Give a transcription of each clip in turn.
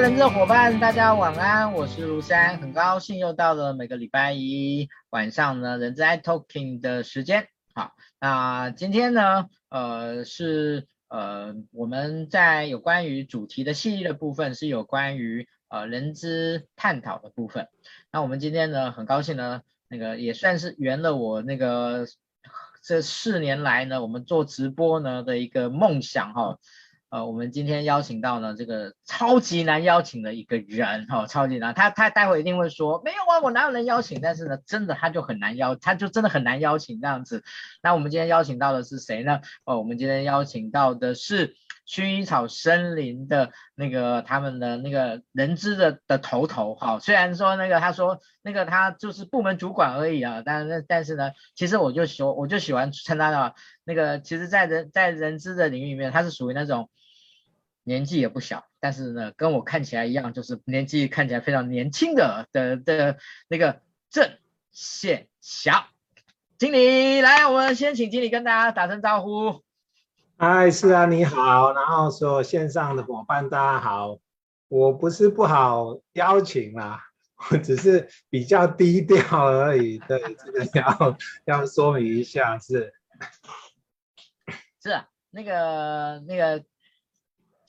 人资的伙伴，大家晚安，我是卢山，很高兴又到了每个礼拜一晚上呢，人资 iTalking 的时间。好，那今天呢，呃，是呃我们在有关于主题的系列的部分，是有关于呃人资探讨的部分。那我们今天呢，很高兴呢，那个也算是圆了我那个这四年来呢，我们做直播呢的一个梦想哈。呃，我们今天邀请到呢这个超级难邀请的一个人哈、哦，超级难，他他待会一定会说没有啊，我哪有人邀请？但是呢，真的他就很难邀，他就真的很难邀请这样子。那我们今天邀请到的是谁呢？哦，我们今天邀请到的是薰衣草森林的那个他们的那个人资的的头头哈、虽然说那个他说那个他就是部门主管而已啊，但是但是呢，其实我就喜我就喜欢称他的那个，其实在人在人资的领域里面，他是属于那种。年纪也不小，但是呢，跟我看起来一样，就是年纪看起来非常年轻的的的那个郑宪霞经理来，我们先请经理跟大家打声招呼。嗨，是啊，你好，然后所有线上的伙伴大家好，我不是不好邀请啦，我只是比较低调而已，对，这个要要说明一下是，是啊，那个那个。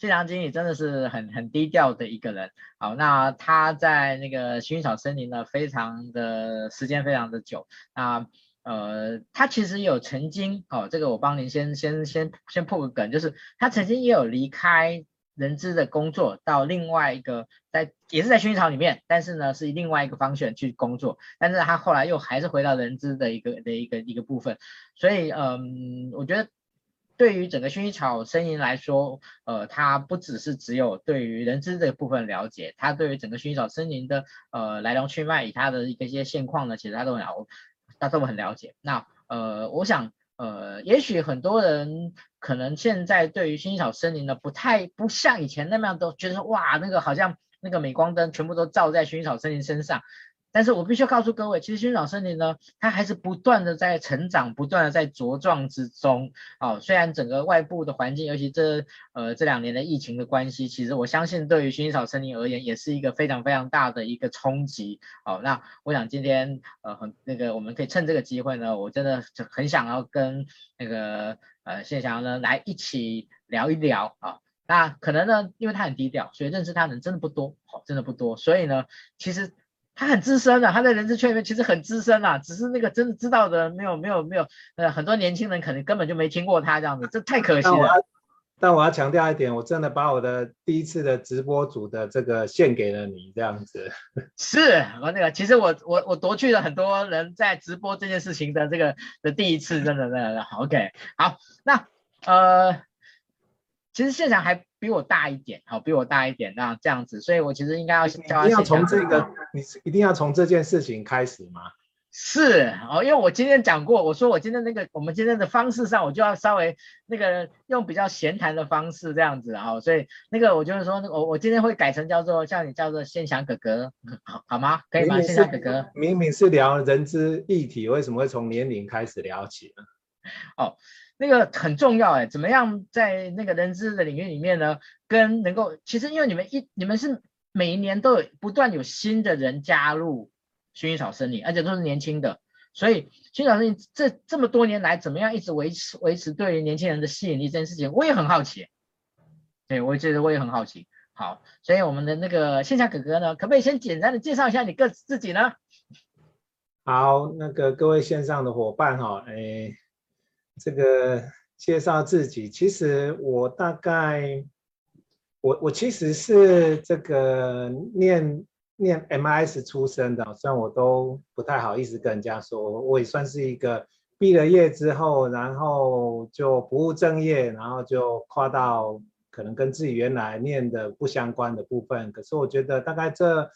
宪祥经理真的是很很低调的一个人，好，那他在那个薰衣草森林呢，非常的时间非常的久，那呃，他其实有曾经，哦，这个我帮您先先先先破个梗，就是他曾经也有离开人资的工作，到另外一个在也是在薰衣草里面，但是呢是另外一个方向去工作，但是他后来又还是回到人资的一个的一个一个部分，所以嗯，我觉得。对于整个薰衣草森林来说，呃，它不只是只有对于人知这部分了解，它对于整个薰衣草森林的呃来龙去脉，以它的一个一些现况呢，其实它都很了，它都很了解。那呃，我想呃，也许很多人可能现在对于薰衣草森林呢，不太不像以前那么样，都觉得哇，那个好像那个镁光灯全部都照在薰衣草森林身上。但是我必须要告诉各位，其实薰衣草森林呢，它还是不断的在成长，不断的在茁壮之中。哦，虽然整个外部的环境，尤其这呃这两年的疫情的关系，其实我相信对于薰衣草森林而言，也是一个非常非常大的一个冲击。哦，那我想今天呃很那个，我们可以趁这个机会呢，我真的很想要跟那个呃谢翔呢来一起聊一聊啊。那可能呢，因为他很低调，所以认识他的人真的不多，哦，真的不多。所以呢，其实。他很资深啊，他在人资圈里面其实很资深啊，只是那个真的知道的没有没有没有，呃，很多年轻人可能根本就没听过他这样子，这太可惜了。但我要强调一点，我真的把我的第一次的直播组的这个献给了你这样子。是，我那个其实我我我夺去了很多人在直播这件事情的这个的第一次，真的真的好 OK 好，那呃。其实现场还比我大一点，好，比我大一点，那这样子，所以我其实应该要教他。你要从这个，你一定要从这件事情开始吗？是哦，因为我今天讲过，我说我今天那个，我们今天的方式上，我就要稍微那个用比较闲谈的方式这样子，哦，所以那个我就是说，我我今天会改成叫做叫你叫做先祥哥哥，好好吗？可以吗？先祥哥哥，明明是聊人之议题，为什么会从年龄开始聊起呢？哦。那个很重要哎，怎么样在那个人资的领域里面呢？跟能够，其实因为你们一你们是每一年都有不断有新的人加入薰衣草森林，而且都是年轻的，所以薰衣草森林这这么多年来怎么样一直维持维持对于年轻人的吸引力这件事情，我也很好奇。对，我觉得我也很好奇。好，所以我们的那个线下哥哥呢，可不可以先简单的介绍一下你个自己呢？好，那个各位线上的伙伴哈，哎。这个介绍自己，其实我大概，我我其实是这个念念 MIS 出身的，虽然我都不太好意思跟人家说，我也算是一个毕了业之后，然后就不务正业，然后就跨到可能跟自己原来念的不相关的部分。可是我觉得大概这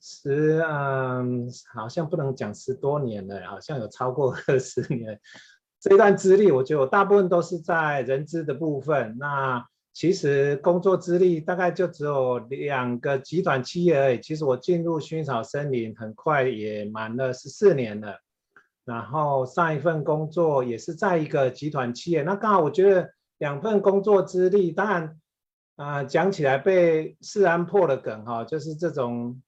十嗯，好像不能讲十多年了，好像有超过二十年。这段资历，我觉得我大部分都是在人资的部分。那其实工作资历大概就只有两个集团企业而已。其实我进入薰衣草森林很快也满了十四年了。然后上一份工作也是在一个集团企业。那刚好我觉得两份工作资历，当然啊、讲起来被世安破了梗哈，就是这种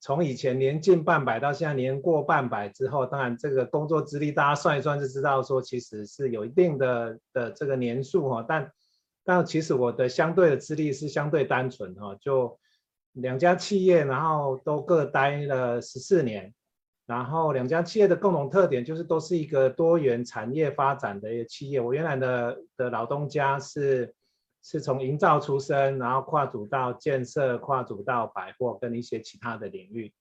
从以前年近半百到现在年过半百之后，当然这个工作资历大家算一算就知道说其实是有一定的的这个年数哈，但但其实我的相对的资历是相对单纯哈，就两家企业然后都各待了十四年，然后两家企业的共同特点就是都是一个多元产业发展的一个企业，我原来的的老东家是。是从营造出身，然后跨足到建设，跨足到百货跟一些其他的领域。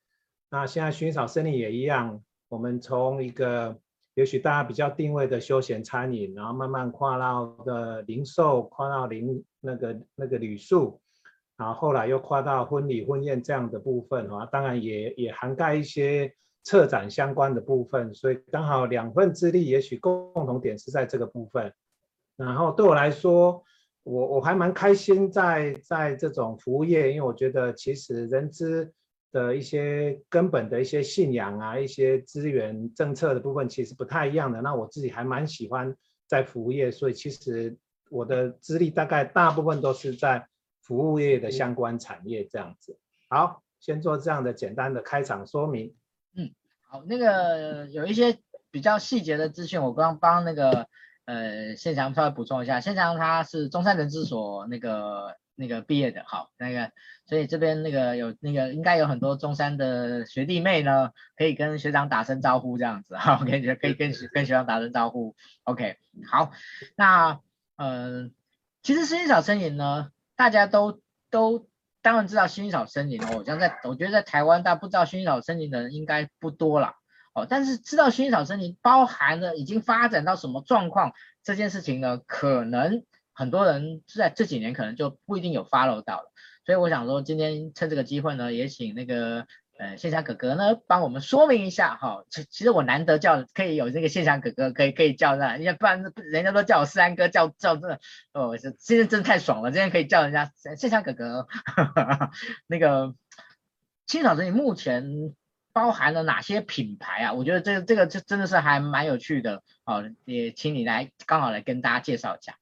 那现在薰衣草森林也一样，我们从一个也许大家比较定位的休闲餐饮，然后慢慢跨到的零售，跨到零那个那个旅宿，然后后来又跨到婚礼婚宴这样的部分啊，当然也也涵盖一些策展相关的部分。所以刚好两份资历，也许共同点是在这个部分。然后对我来说。我我还蛮开心在在这种服务业，因为我觉得其实人资的一些根本的一些信仰啊，一些资源政策的部分其实不太一样的。那我自己还蛮喜欢在服务业，所以其实我的资历大概大部分都是在服务业的相关产业这样子。好，先做这样的简单的开场说明。嗯，好，那个有一些比较细节的资讯，我刚刚帮那个。呃，宪翔稍微补充一下，宪翔他是中山人资所那个那个毕业的，好，那个，所以这边那个有那个应该有很多中山的学弟妹呢，可以跟学长打声招呼这样子，好，可以可以跟跟学长打声招呼，OK，好，那呃，其实薰衣草森林呢，大家都都当然知道薰衣草森林哦，像在我觉得在台湾，大家不知道薰衣草森林的人应该不多了。哦，但是知道薰衣草森林包含了已经发展到什么状况这件事情呢，可能很多人是在这几年可能就不一定有 follow 到了，所以我想说今天趁这个机会呢，也请那个呃宪翔哥哥呢帮我们说明一下哈。其其实我难得叫可以有这个宪翔哥哥可以可以叫那，因为不然人家都叫我三哥叫叫这哦，今天真的太爽了，今天可以叫人家宪翔哥哥。那个薰衣草森林目前。包含了哪些品牌啊？我觉得这个这个这真的是还蛮有趣的哦，也请你来刚好来跟大家介绍一下。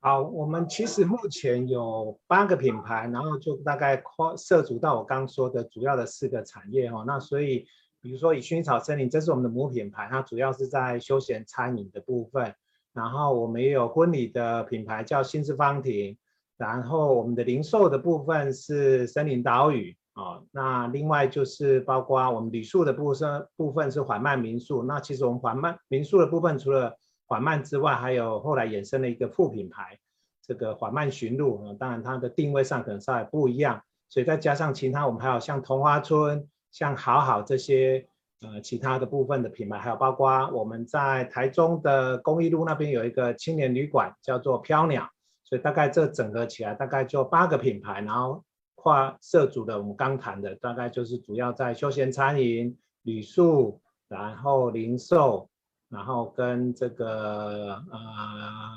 好，我们其实目前有八个品牌，然后就大概跨涉足到我刚说的主要的四个产业哈、哦。那所以，比如说以薰衣草森林，这是我们的母品牌，它主要是在休闲餐饮的部分。然后我们也有婚礼的品牌叫新之芳庭，然后我们的零售的部分是森林岛屿。哦，那另外就是包括我们旅宿的部分，部分是缓慢民宿。那其实我们缓慢民宿的部分，除了缓慢之外，还有后来衍生了一个副品牌，这个缓慢寻路。啊，当然它的定位上可能稍微不一样，所以再加上其他，我们还有像桐花村、像好好这些呃其他的部分的品牌，还有包括我们在台中的公益路那边有一个青年旅馆，叫做飘鸟。所以大概这整合起来，大概就八个品牌，然后。跨涉足的，我们刚谈的大概就是主要在休闲餐饮、旅宿，然后零售，然后跟这个呃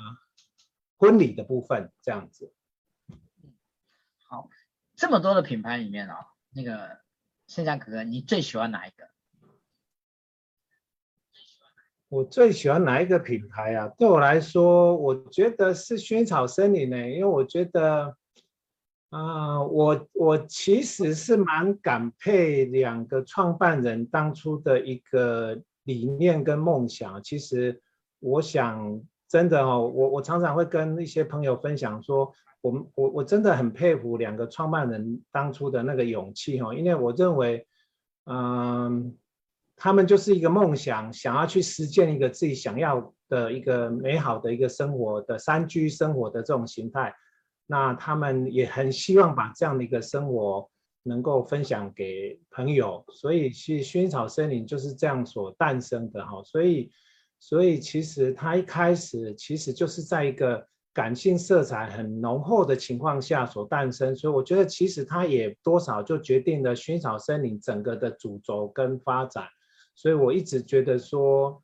婚礼的部分这样子。好，这么多的品牌里面哦，那个宪翔哥哥，你最喜欢哪一个？我最喜欢哪一个品牌啊？对我来说，我觉得是薰衣草森林呢，因为我觉得。啊、我我其实是蛮感佩两个创办人当初的一个理念跟梦想。其实我想真的哦，我我常常会跟一些朋友分享说，我们我我真的很佩服两个创办人当初的那个勇气哦，因为我认为，嗯、他们就是一个梦想，想要去实践一个自己想要的一个美好的一个生活的山居生活的这种形态。那他们也很希望把这样的一个生活能够分享给朋友，所以其实薰衣草森林就是这样所诞生的哈。所以，所以其实他一开始其实就是在一个感性色彩很浓厚的情况下所诞生，所以我觉得其实他也多少就决定了薰衣草森林整个的主轴跟发展。所以我一直觉得说，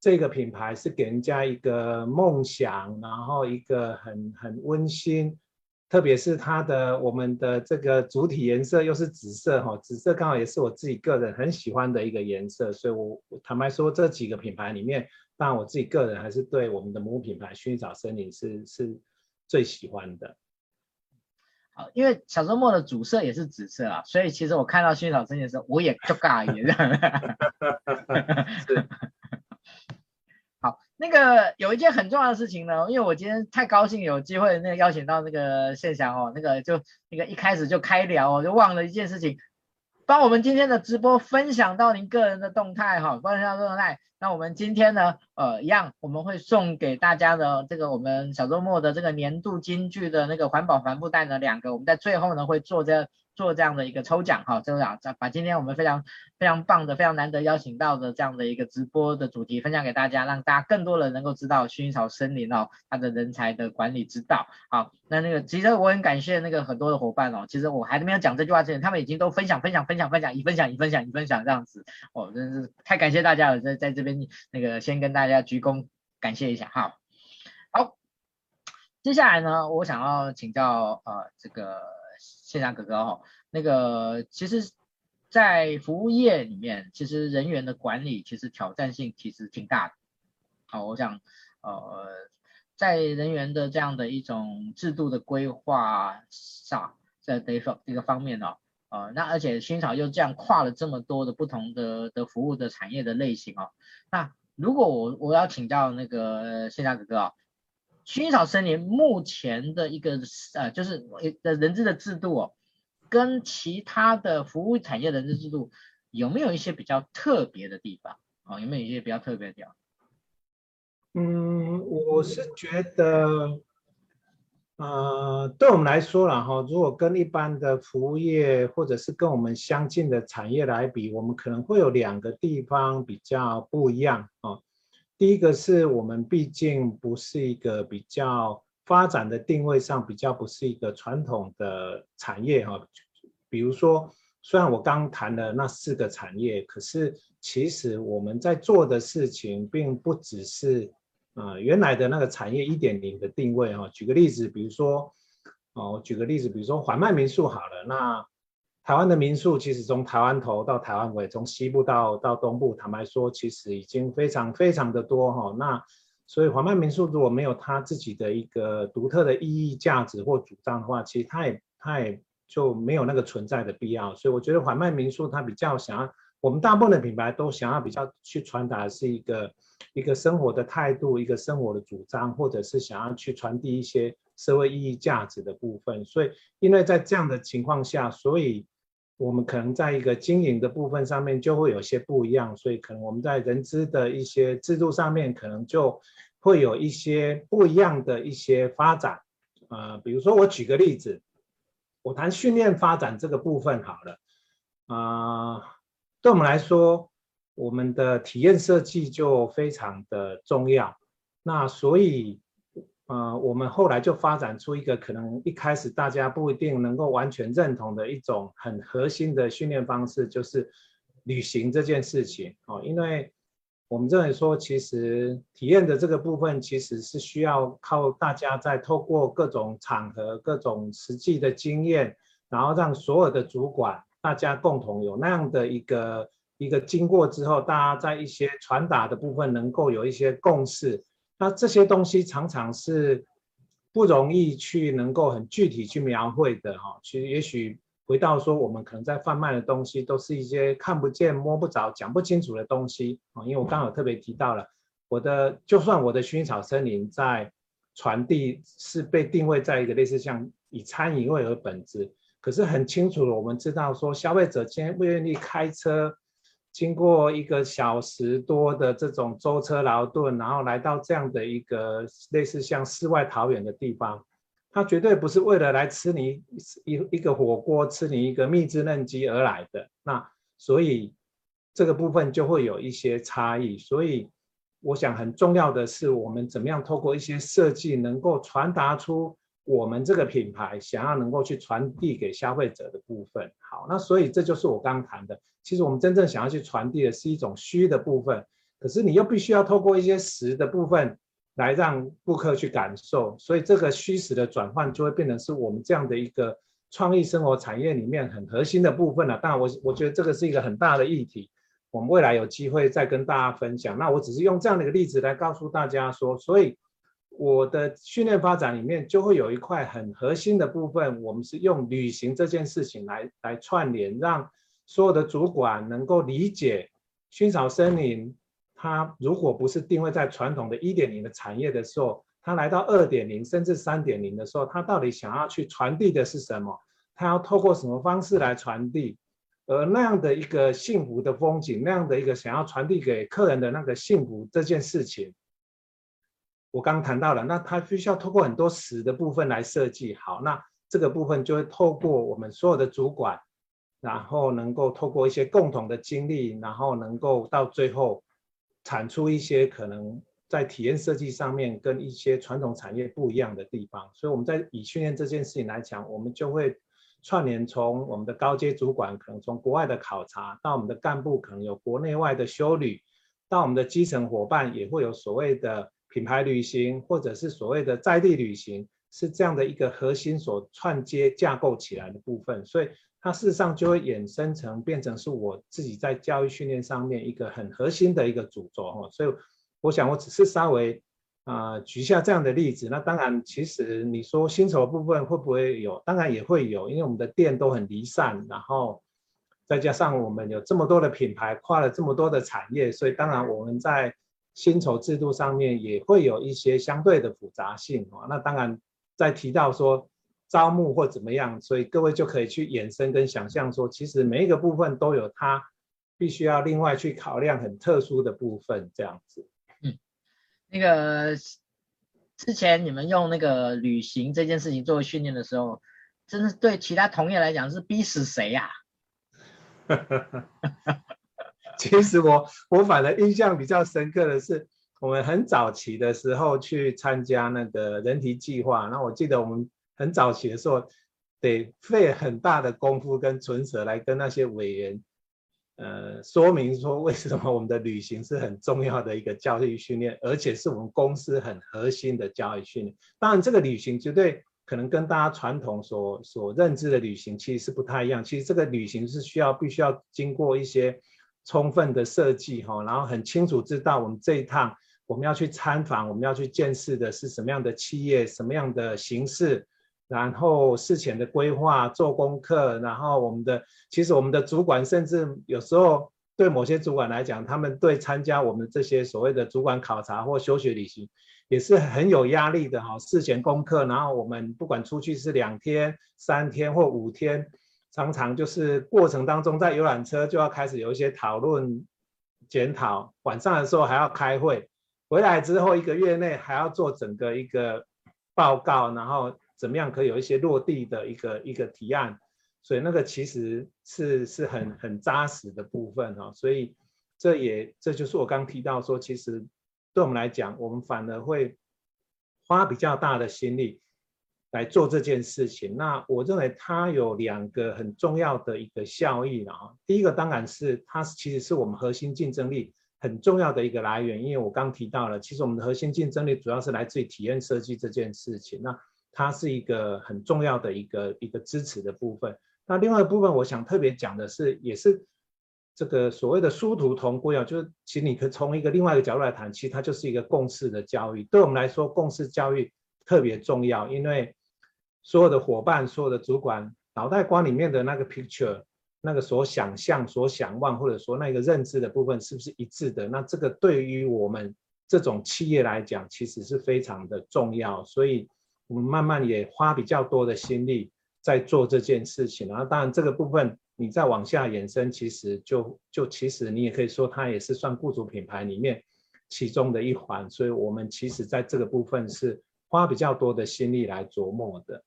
这个品牌是给人家一个梦想，然后一个很很温馨。特别是它的我们的这个主体颜色又是紫色哈，紫色刚好也是我自己个人很喜欢的一个颜色，所以我坦白说，这几个品牌里面，当然我自己个人还是对我们的母品牌薰衣草森林是是最喜欢的。好，因为小周末的主色也是紫色啊，所以其实我看到薰衣草森林的时候，我也就尬一样。是。那个有一件很重要的事情呢，因为我今天太高兴有机会那个邀请到那个谢翔哦，那个就那个一开始就开聊哦，就忘了一件事情。帮我们今天的直播分享到您个人的动态哈，分享到动态。那我们今天呢，呃，一样我们会送给大家的这个我们小周末的这个年度金句的那个环保帆布袋呢，两个，我们在最后呢会做这。做这样的一个抽奖哈，抽奖把今天我们非常非常棒的、非常难得邀请到的这样的一个直播的主题分享给大家，让大家更多人能够知道薰衣草森林哦，它的人才的管理之道。好，那那个其实我很感谢那个很多的伙伴哦，其实我还没有讲这句话之前，他们已经都分享分享分享分享，一分享一分享一分享这样子哦，真是太感谢大家了，在在这边那个先跟大家鞠躬感谢一下哈。好，接下来呢，我想要请教呃这个。宪翔哥哥哦，那个其实，在服务业里面，其实人员的管理其实挑战性其实挺大的。好，我想呃，在人员的这样的一种制度的规划上，在这一方一个方面哦，呃，那而且薰衣草又这样跨了这么多的不同的的服务的产业的类型哦，那如果我我要请教那个宪翔哥哥啊。薰衣草森林目前的一个呃，就是的人资的制度哦，跟其他的服务产业人资制度有没有一些比较特别的地方啊、哦？有没有一些比较特别的地方？嗯，我是觉得，呃，对我们来说啦哈，如果跟一般的服务业或者是跟我们相近的产业来比，我们可能会有两个地方比较不一样啊。哦第一个是我们毕竟不是一个比较发展的定位上比较不是一个传统的产业哈，比如说虽然我刚谈了那四个产业，可是其实我们在做的事情并不只是啊原来的那个产业一点零的定位哈。举个例子，比如说哦，我举个例子，比如说缓慢民宿好了，那。台湾的民宿其实从台湾头到台湾尾，从西部到到东部，坦白说，其实已经非常非常的多哈。那所以缓慢民宿如果没有它自己的一个独特的意义、价值或主张的话，其实它也它也就没有那个存在的必要。所以我觉得缓慢民宿它比较想要，我们大部分的品牌都想要比较去传达是一个一个生活的态度，一个生活的主张，或者是想要去传递一些社会意义、价值的部分。所以因为在这样的情况下，所以我们可能在一个经营的部分上面就会有些不一样，所以可能我们在人资的一些制度上面可能就会有一些不一样的一些发展。呃，比如说我举个例子，我谈训练发展这个部分好了。啊、呃，对我们来说，我们的体验设计就非常的重要。那所以。呃，我们后来就发展出一个可能一开始大家不一定能够完全认同的一种很核心的训练方式，就是旅行这件事情哦。因为我们认为说，其实体验的这个部分其实是需要靠大家在透过各种场合、各种实际的经验，然后让所有的主管大家共同有那样的一个一个经过之后，大家在一些传达的部分能够有一些共识。那这些东西常常是不容易去能够很具体去描绘的哈。其实也许回到说，我们可能在贩卖的东西都是一些看不见、摸不着、讲不清楚的东西啊。因为我刚好特别提到了我的，就算我的薰衣草森林在传递是被定位在一个类似像以餐饮业为本质，可是很清楚的，我们知道说消费者今天不愿意开车。经过一个小时多的这种舟车劳顿，然后来到这样的一个类似像世外桃源的地方，他绝对不是为了来吃你一一个火锅，吃你一个蜜汁嫩鸡而来的。那所以这个部分就会有一些差异。所以我想很重要的是，我们怎么样透过一些设计，能够传达出我们这个品牌想要能够去传递给消费者的部分。好，那所以这就是我刚谈的。其实我们真正想要去传递的是一种虚的部分，可是你又必须要透过一些实的部分来让顾客去感受，所以这个虚实的转换就会变成是我们这样的一个创意生活产业里面很核心的部分了。当然，我我觉得这个是一个很大的议题，我们未来有机会再跟大家分享。那我只是用这样的一个例子来告诉大家说，所以我的训练发展里面就会有一块很核心的部分，我们是用旅行这件事情来来串联，让所有的主管能够理解薰衣草森林，它如果不是定位在传统的一点零的产业的时候，它来到二点零甚至三点零的时候，它到底想要去传递的是什么？它要透过什么方式来传递？而那样的一个幸福的风景，那样的一个想要传递给客人的那个幸福这件事情。我刚谈到了，那它必须要透过很多实的部分来设计好，那这个部分就会透过我们所有的主管，然后能够透过一些共同的经历，然后能够到最后产出一些可能在体验设计上面跟一些传统产业不一样的地方。所以我们在以训练这件事情来讲，我们就会串联从我们的高阶主管，可能从国外的考察，到我们的干部可能有国内外的修旅，到我们的基层伙伴也会有所谓的。品牌旅行或者是所谓的在地旅行，是这样的一个核心所串接架构起来的部分，所以它事实上就会衍生成变成是我自己在教育训练上面一个很核心的一个主轴哦。所以我想我只是稍微啊、举下这样的例子。那当然，其实你说薪酬部分会不会有？当然也会有，因为我们的店都很离散，然后再加上我们有这么多的品牌，跨了这么多的产业，所以当然我们在。薪酬制度上面也会有一些相对的复杂性哦。那当然，在提到说招募或怎么样，所以各位就可以去衍生跟想象说，其实每一个部分都有它必须要另外去考量很特殊的部分这样子。嗯，那个之前你们用那个旅行这件事情作为训练的时候，真的对其他同业来讲是逼死谁呀？其实我我反而印象比较深刻的是，我们很早期的时候去参加那个人体计划，那我记得我们很早期的时候，得费很大的功夫跟唇舌来跟那些委员，呃，说明说为什么我们的旅行是很重要的一个教育训练，而且是我们公司很核心的教育训练。当然，这个旅行绝对可能跟大家传统所所认知的旅行其实是不太一样。其实这个旅行是需要必须要经过一些。充分的设计哈，然后很清楚知道我们这一趟我们要去参访，我们要去见识的是什么样的企业，什么样的形式，然后事前的规划、做功课，然后我们的其实我们的主管甚至有时候对某些主管来讲，他们对参加我们这些所谓的主管考察或休学旅行也是很有压力的哈。事前功课，然后我们不管出去是两天、三天或五天。常常就是过程当中，在游览车就要开始有一些讨论、检讨，晚上的时候还要开会，回来之后一个月内还要做整个一个报告，然后怎么样可以有一些落地的一个一个提案，所以那个其实是是很很扎实的部分哈，所以这也这就是我刚提到说，其实对我们来讲，我们反而会花比较大的心力。来做这件事情，那我认为它有两个很重要的一个效益啊。第一个当然是它其实是我们核心竞争力很重要的一个来源，因为我刚提到了，其实我们的核心竞争力主要是来自于体验设计这件事情，那它是一个很重要的一个一个支持的部分。那另外一部分，我想特别讲的是，也是这个所谓的殊途同归啊，就是其实你可以从一个另外一个角度来谈，其实它就是一个共识的教育。对我们来说，共识教育特别重要，因为所有的伙伴，所有的主管，脑袋瓜里面的那个 picture，那个所想象、所想望，或者说那个认知的部分，是不是一致的？那这个对于我们这种企业来讲，其实是非常的重要。所以，我们慢慢也花比较多的心力在做这件事情。然后，当然这个部分你再往下延伸，其实就就其实你也可以说，它也是算雇主品牌里面其中的一环。所以，我们其实在这个部分是。花比较多的心力来琢磨的，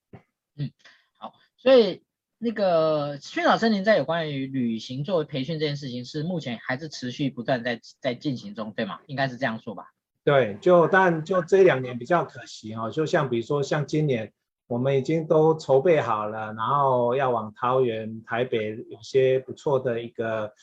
嗯，好，所以那个薰衣草森林在有关于旅行作为培训这件事情，是目前还是持续不断在在进行中，对吗？应该是这样说吧？对，就但就这两年比较可惜哈，就像比如说像今年我们已经都筹备好了，然后要往桃园、台北有些不错的一个。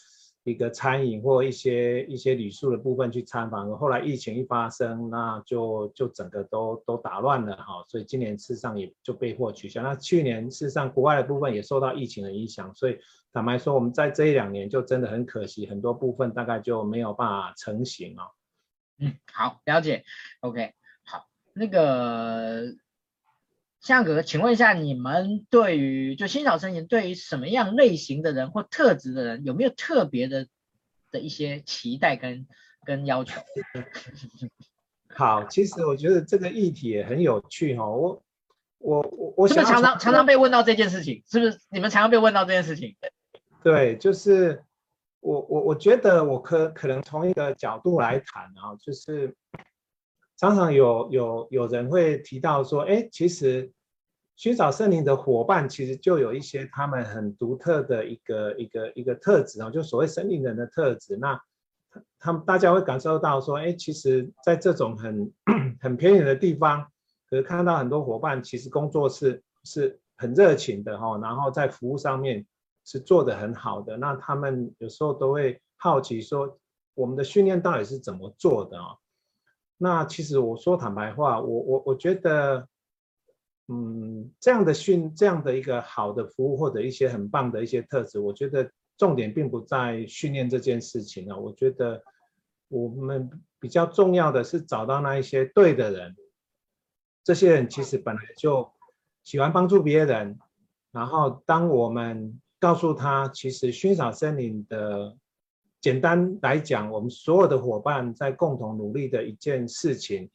一个餐饮或一些一些旅宿的部分去参访，后来疫情一发生，那就就整个都都打乱了哈，所以今年事实上也就被迫取消。那去年事实上国外的部分也受到疫情的影响，所以坦白说，我们在这一两年就真的很可惜，很多部分大概就没有办法成型哦。嗯，好，了解。OK，好。那个向哥哥，请问一下，你们对于就新草森林对于什么样类型的人或特质的人，有没有特别的的一些期待跟跟要求？好，其实我觉得这个议题也很有趣哈、哦。我我我我想常常常常被问到这件事情，是不是？你们常常被问到这件事情？对，就是我我我觉得我可可能从一个角度来谈啊，就是常常有有有人会提到说，哎，其实寻找森林的伙伴其实就有一些他们很独特的一个一个一个特质啊，就所谓森林人的特质。那他们大家会感受到说，哎，其实，在这种很很偏远的地方，可是看到很多伙伴其实工作是是很热情的哈，然后在服务上面是做得很好的。那他们有时候都会好奇说，我们的训练到底是怎么做的啊？那其实我说坦白话，我我我觉得，嗯，这样的训这样的一个好的服务或者一些很棒的一些特质，我觉得。重点并不在训练这件事情啊，我觉得我们比较重要的是找到那一些对的人，这些人其实本来就喜欢帮助别人，然后当我们告诉他，其实薰衣草森林的，简单来讲，我们所有的伙伴在共同努力的一件事情，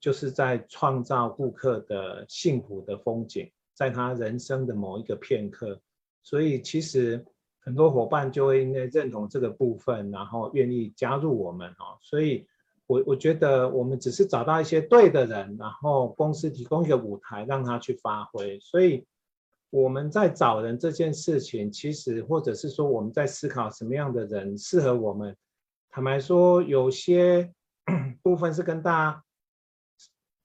就是在创造顾客的幸福的风景，在他人生的某一个片刻，所以其实。很多伙伴就会应该认同这个部分，然后愿意加入我们哦。所以，我我觉得我们只是找到一些对的人，然后公司提供一个舞台让他去发挥。所以我们在找人这件事情，其实或者是说我们在思考什么样的人适合我们。坦白说，有些 部分是跟大家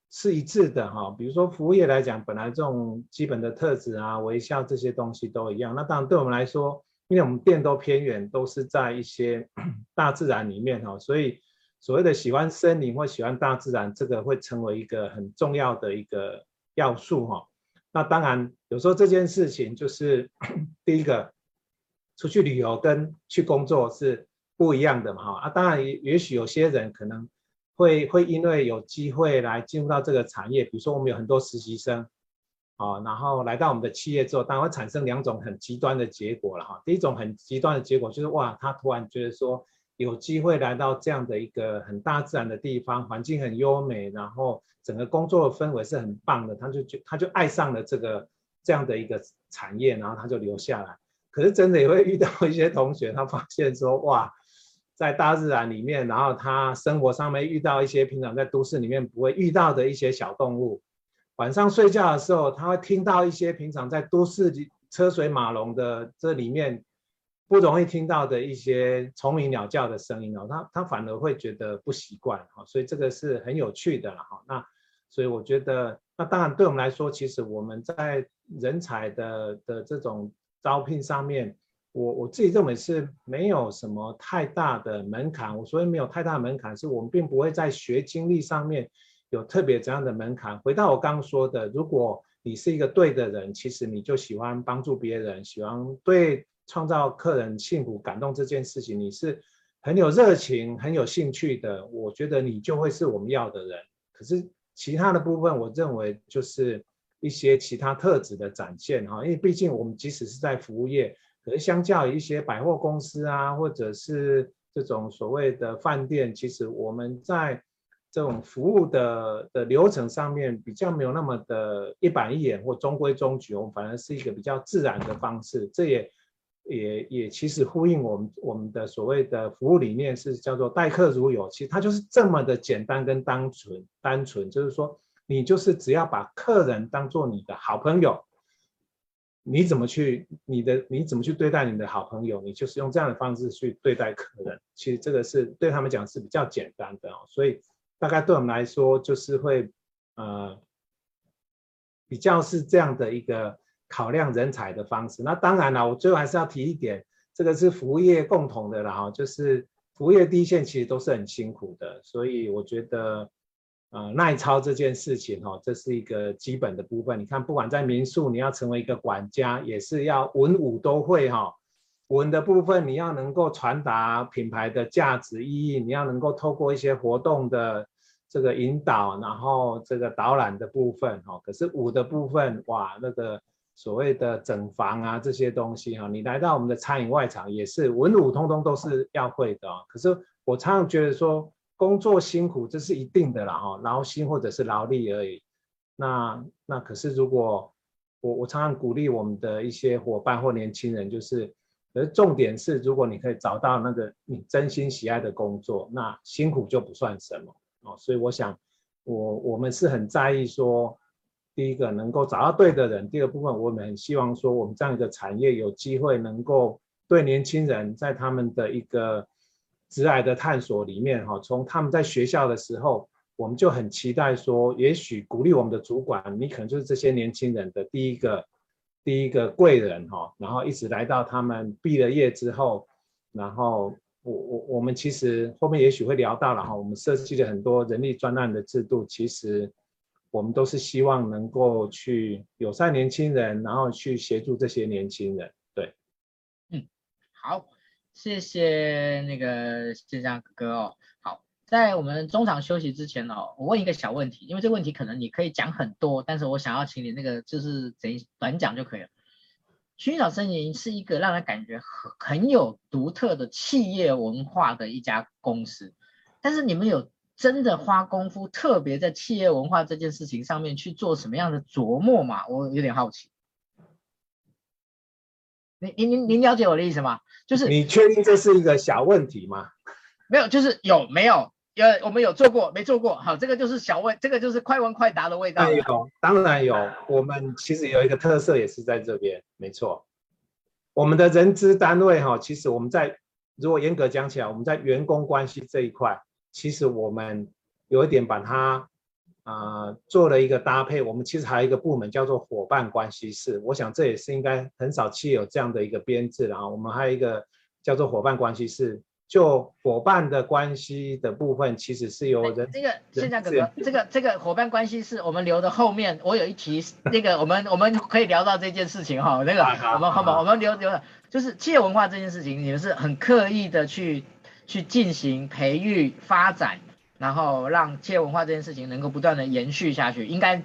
是一致的哈。比如说服务业来讲，本来这种基本的特质啊、微笑这些东西都一样。那当然对我们来说，因为我们店都偏远，都是在一些 大自然里面哈，所以所谓的喜欢森林或喜欢大自然，这个会成为一个很重要的一个要素哈。那当然，有时候这件事情就是 第一个，出去旅游跟去工作是不一样的嘛哈。啊，当然也也许有些人可能会会因为有机会来进入到这个产业，比如说我们有很多实习生。啊，然后来到我们的企业之后，当然会产生两种很极端的结果了哈。第一种很极端的结果就是哇，他突然觉得说有机会来到这样的一个很大自然的地方，环境很优美，然后整个工作的氛围是很棒的，他就觉他就爱上了这个这样的一个产业，然后他就留下来。可是真的也会遇到一些同学，他发现说哇，在大自然里面，然后他生活上面遇到一些平常在都市里面不会遇到的一些小动物。晚上睡觉的时候，他会听到一些平常在都市里车水马龙的这里面不容易听到的一些虫鸣鸟叫的声音哦，他他反而会觉得不习惯哈，所以这个是很有趣的了哈。那所以我觉得，那当然对我们来说，其实我们在人才的的这种招聘上面，我我自己认为是没有什么太大的门槛。我所以没有太大的门槛，是我们并不会在学经历上面。有特别怎样的门槛？回到我刚刚说的，如果你是一个对的人，其实你就喜欢帮助别人，喜欢对创造客人幸福感动这件事情，你是很有热情、很有兴趣的。我觉得你就会是我们要的人。可是其他的部分，我认为就是一些其他特质的展现哈。因为毕竟我们即使是在服务业，可是相较于一些百货公司啊，或者是这种所谓的饭店，其实我们在这种服务的的流程上面比较没有那么的一板一眼或中规中矩，我们反而是一个比较自然的方式。这也也也其实呼应我们我们的所谓的服务理念是叫做待客如友，其实它就是这么的简单跟单纯。单纯就是说，你就是只要把客人当做你的好朋友，你怎么去你的你怎么去对待你的好朋友，你就是用这样的方式去对待客人。其实这个是对他们讲是比较简单的哦，所以。大概对我们来说，就是会，呃，比较是这样的一个考量人才的方式。那当然了，我最后还是要提一点，这个是服务业共同的啦，就是服务业第一线其实都是很辛苦的，所以我觉得，呃，耐操这件事情，哈，这是一个基本的部分。你看，不管在民宿，你要成为一个管家，也是要文武都会，哈。文的部分，你要能够传达品牌的价值意义，你要能够透过一些活动的这个引导，然后这个导览的部分哈，可是武的部分哇，那个所谓的整房啊这些东西哈，你来到我们的餐饮外场也是文武通通都是要会的。可是我常常觉得说工作辛苦这是一定的啦哈，劳心或者是劳力而已。那那可是如果我我常常鼓励我们的一些伙伴或年轻人，就是，而重点是如果你可以找到那个你真心喜爱的工作，那辛苦就不算什么。哦，所以我想，我我们是很在意说，第一个能够找到对的人，第二部分我们很希望说，我们这样一个产业有机会能够对年轻人在他们的一个职涯的探索里面，哈，从他们在学校的时候，我们就很期待说，也许鼓励我们的主管，你可能就是这些年轻人的第一个第一个贵人，哈，然后一直来到他们毕了业之后，然后。我我我们其实后面也许会聊到了哈，我们设计了很多人力专案的制度，其实我们都是希望能够去友善年轻人，然后去协助这些年轻人。对，嗯，好，谢谢那个建章哥哥哦。好，在我们中场休息之前哦，我问一个小问题，因为这个问题可能你可以讲很多，但是我想要请你那个就是等于短讲就可以了。薰衣草森林是一个让人感觉很很有独特的企业文化的一家公司，但是你们有真的花功夫，特别在企业文化这件事情上面去做什么样的琢磨嘛？我有点好奇。您您您您了解我的意思吗？就是你确定这是一个小问题吗？没有，就是有没有？有我们有做过没做过？好，这个就是小问，这个就是快问快答的味道。有，当然有。我们其实有一个特色，也是在这边，没错。我们的人资单位哈，其实我们在如果严格讲起来，我们在员工关系这一块，其实我们有一点把它啊、呃、做了一个搭配。我们其实还有一个部门叫做伙伴关系室，我想这也是应该很少企业有这样的一个编制。然后我们还有一个叫做伙伴关系室。就伙伴的关系的部分，其实是由人这个现在哥哥，这个这个伙伴关系是我们留的后面，我有一题，那个我们我们可以聊到这件事情哈，那个我们后面我们留留了，就是企业文化这件事情，你们是很刻意的去去进行培育发展，然后让企业文化这件事情能够不断的延续下去，应该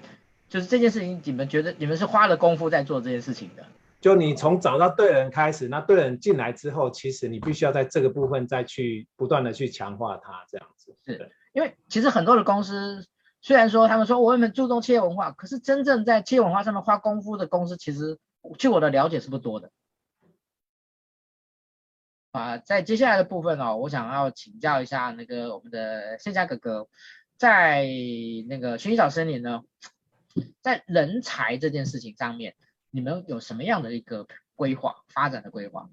就是这件事情，你们觉得你们是花了功夫在做这件事情的。就你从找到对人开始，那对人进来之后，其实你必须要在这个部分再去不断的去强化它，这样子。是，因为其实很多的公司虽然说他们说我们注重企业文化，可是真正在企业文化上面花功夫的公司，其实据我的了解是不多的。啊，在接下来的部分哦，我想要请教一下那个我们的线下哥哥，在那个薰衣草森林呢，在人才这件事情上面。你们有什么样的一个规划发展的规划？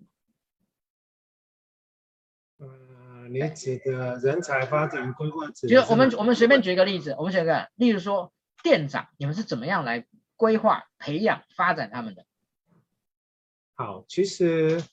呃，你指的人才发展规划，就我们我们随便举一个例子，我们举个例如说店长，你们是怎么样来规划、培养、发展他们的？好，其实，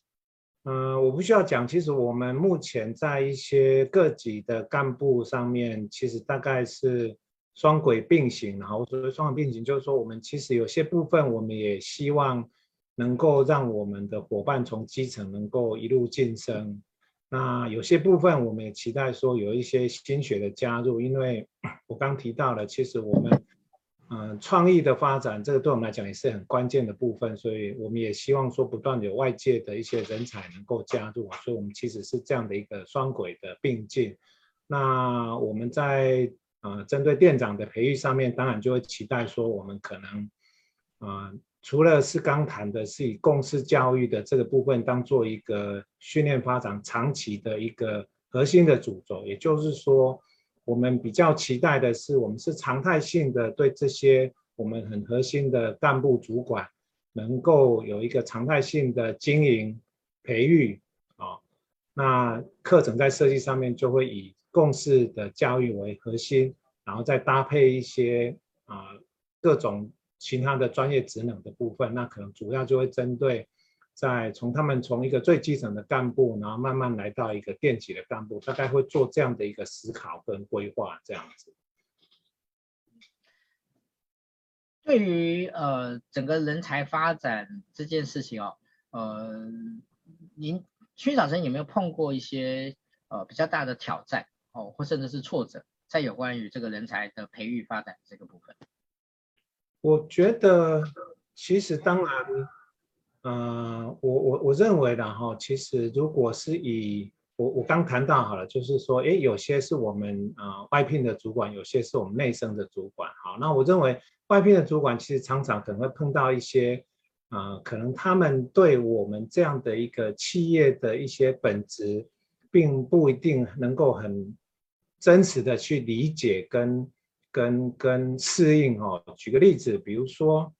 嗯、我不需要讲，其实我们目前在一些各级的干部上面，其实大概是。双轨并行，然后所谓双轨并行，就是说我们其实有些部分，我们也希望能够让我们的伙伴从基层能够一路晋升。那有些部分，我们也期待说有一些新血的加入，因为 我刚提到了，其实我们、呃、创意的发展，这个对我们来讲也是很关键的部分，所以我们也希望说不断有外界的一些人才能够加入，所以我们其实是这样的一个双轨的并进。那我们在啊，针对店长的培育上面，当然就会期待说，我们可能，啊，除了是刚谈的，是以共识教育的这个部分当做一个训练发展长期的一个核心的主轴，也就是说，我们比较期待的是，我们是常态性的对这些我们很核心的干部主管，能够有一个常态性的经营培育啊，那课程在设计上面就会以。共识的教育为核心，然后再搭配一些啊、各种其他的专业职能的部分，那可能主要就会针对在从他们从一个最基层的干部，然后慢慢来到一个店级的干部，大概会做这样的一个思考跟规划这样子。对于呃整个人才发展这件事情哦，呃，您薰长生有没有碰过一些呃比较大的挑战？哦，或甚至是挫折，在有关于这个人才的培育发展这个部分？我觉得其实当然，呃，我我我认为的哈，其实如果是以我我刚谈到好了，就是说，哎，有些是我们啊、外聘的主管，有些是我们内生的主管。好，那我认为外聘的主管其实常常可能会碰到一些、呃，可能他们对我们这样的一个企业的一些本质，并不一定能够很真实的去理解跟跟跟适应哦。举个例子，比如说，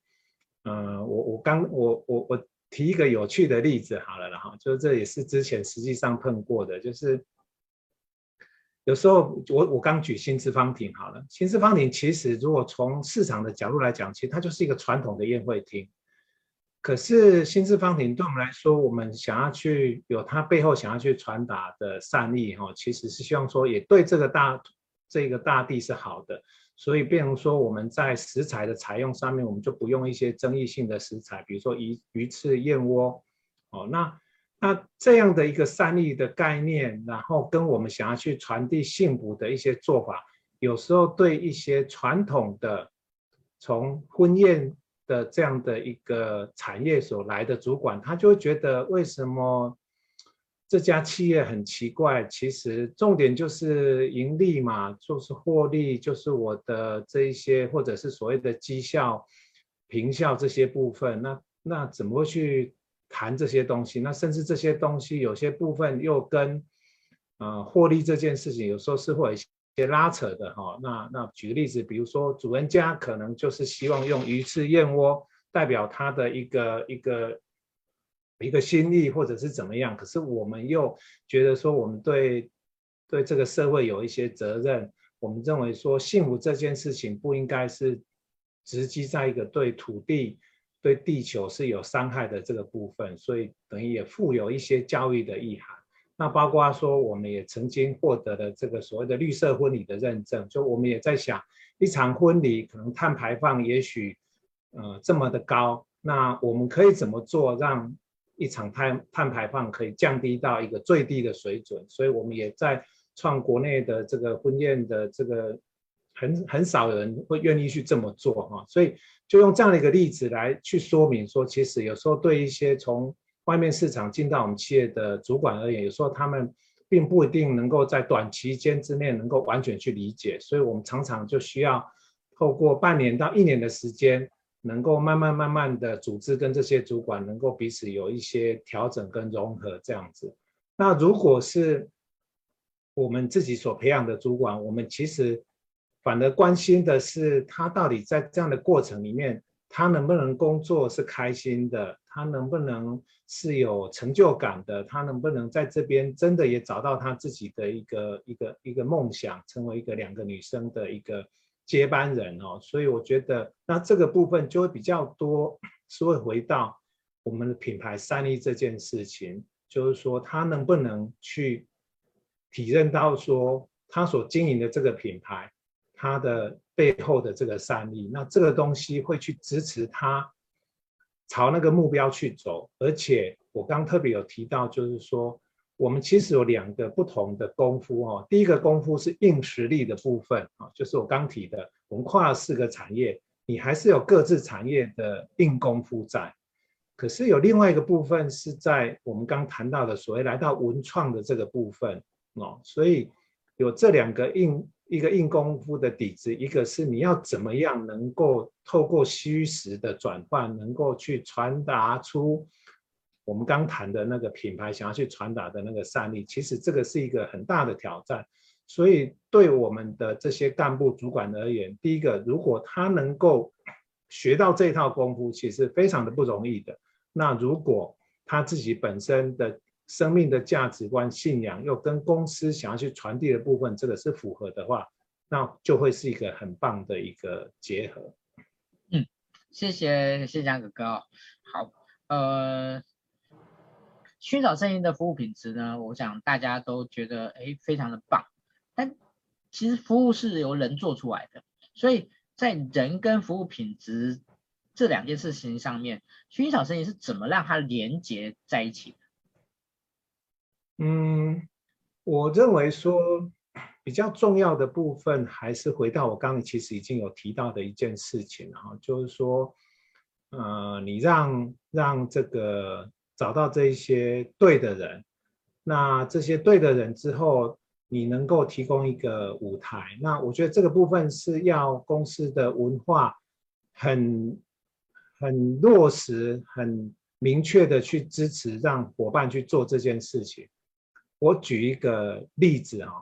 呃，我我刚我我我。提一个有趣的例子好了，然后就是这也是之前实际上碰过的，就是有时候我我刚举新资方庭好了，新资方庭其实如果从市场的角度来讲，其实它就是一个传统的宴会厅。可是新资方庭对我们来说，我们想要去有它背后想要去传达的善意哈，其实是希望说也对这个大这个大地是好的。所以，变成说我们在食材的采用上面，我们就不用一些争议性的食材，比如说鱼、鱼翅、燕窝，哦，那那这样的一个善意的概念，然后跟我们想要去传递幸福的一些做法，有时候对一些传统的从婚宴的这样的一个产业所来的主管，他就会觉得为什么？这家企业很奇怪，其实重点就是盈利嘛，就是获利，就是我的这一些，或者是所谓的绩效、评效这些部分。那那怎么会去谈这些东西？那甚至这些东西有些部分又跟呃获利这件事情，有时候是会有一些拉扯的哈。那那举个例子，比如说主人家可能就是希望用鱼翅燕窝代表他的一个一个。一个心意，或者是怎么样，可是我们又觉得说，我们对对这个社会有一些责任。我们认为说，幸福这件事情不应该是直击在一个对土地、对地球是有伤害的这个部分，所以等于也附有一些教育的意涵。那包括说，我们也曾经获得了这个所谓的绿色婚礼的认证，就我们也在想，一场婚礼可能碳排放也许呃这么的高，那我们可以怎么做让一场碳碳排放可以降低到一个最低的水准，所以我们也在创国内的这个婚宴的这个很很少人会愿意去这么做哈，所以就用这样的一个例子来去说明说，其实有时候对一些从外面市场进到我们企业的主管而言，有时候他们并不一定能够在短期间之内能够完全去理解，所以我们常常就需要透过半年到一年的时间。能够慢慢慢慢的组织跟这些主管能够彼此有一些调整跟融合这样子。那如果是我们自己所培养的主管，我们其实反而关心的是他到底在这样的过程里面，他能不能工作是开心的，他能不能是有成就感的，他能不能在这边真的也找到他自己的一个一个一个梦想，成为一个两个女生的一个。接班人哦，所以我觉得那这个部分就会比较多，是会回到我们的品牌善意这件事情，就是说他能不能去体认到说他所经营的这个品牌，他的背后的这个善意，那这个东西会去支持他朝那个目标去走，而且我刚特别有提到，就是说。我们其实有两个不同的功夫哦。第一个功夫是硬实力的部分啊，就是我刚提的，我们跨了四个产业，你还是有各自产业的硬功夫在。可是有另外一个部分是在我们刚谈到的所谓来到文创的这个部分哦。所以有这两个硬一个硬功夫的底子，一个是你要怎么样能够透过虚实的转换，能够去传达出。我们刚谈的那个品牌想要去传达的那个善意，其实这个是一个很大的挑战。所以对我们的这些干部主管而言，第一个，如果他能够学到这套功夫，其实非常的不容易的。那如果他自己本身的生命的价值观、信仰又跟公司想要去传递的部分，这个是符合的话，那就会是一个很棒的一个结合。嗯，谢谢谢江哥哥。好，呃。薰衣草森林的服务品质呢，我想大家都觉得哎，非常的棒。但其实服务是由人做出来的，所以在人跟服务品质这两件事情上面，薰衣草森林是怎么让它连接在一起的？嗯，我认为说比较重要的部分还是回到我刚才其实已经有提到的一件事情哈，就是说，呃，你让让这个找到这一些对的人，那这些对的人之后，你能够提供一个舞台，那我觉得这个部分是要公司的文化很很落实、很明确的去支持，让伙伴去做这件事情。我举一个例子啊。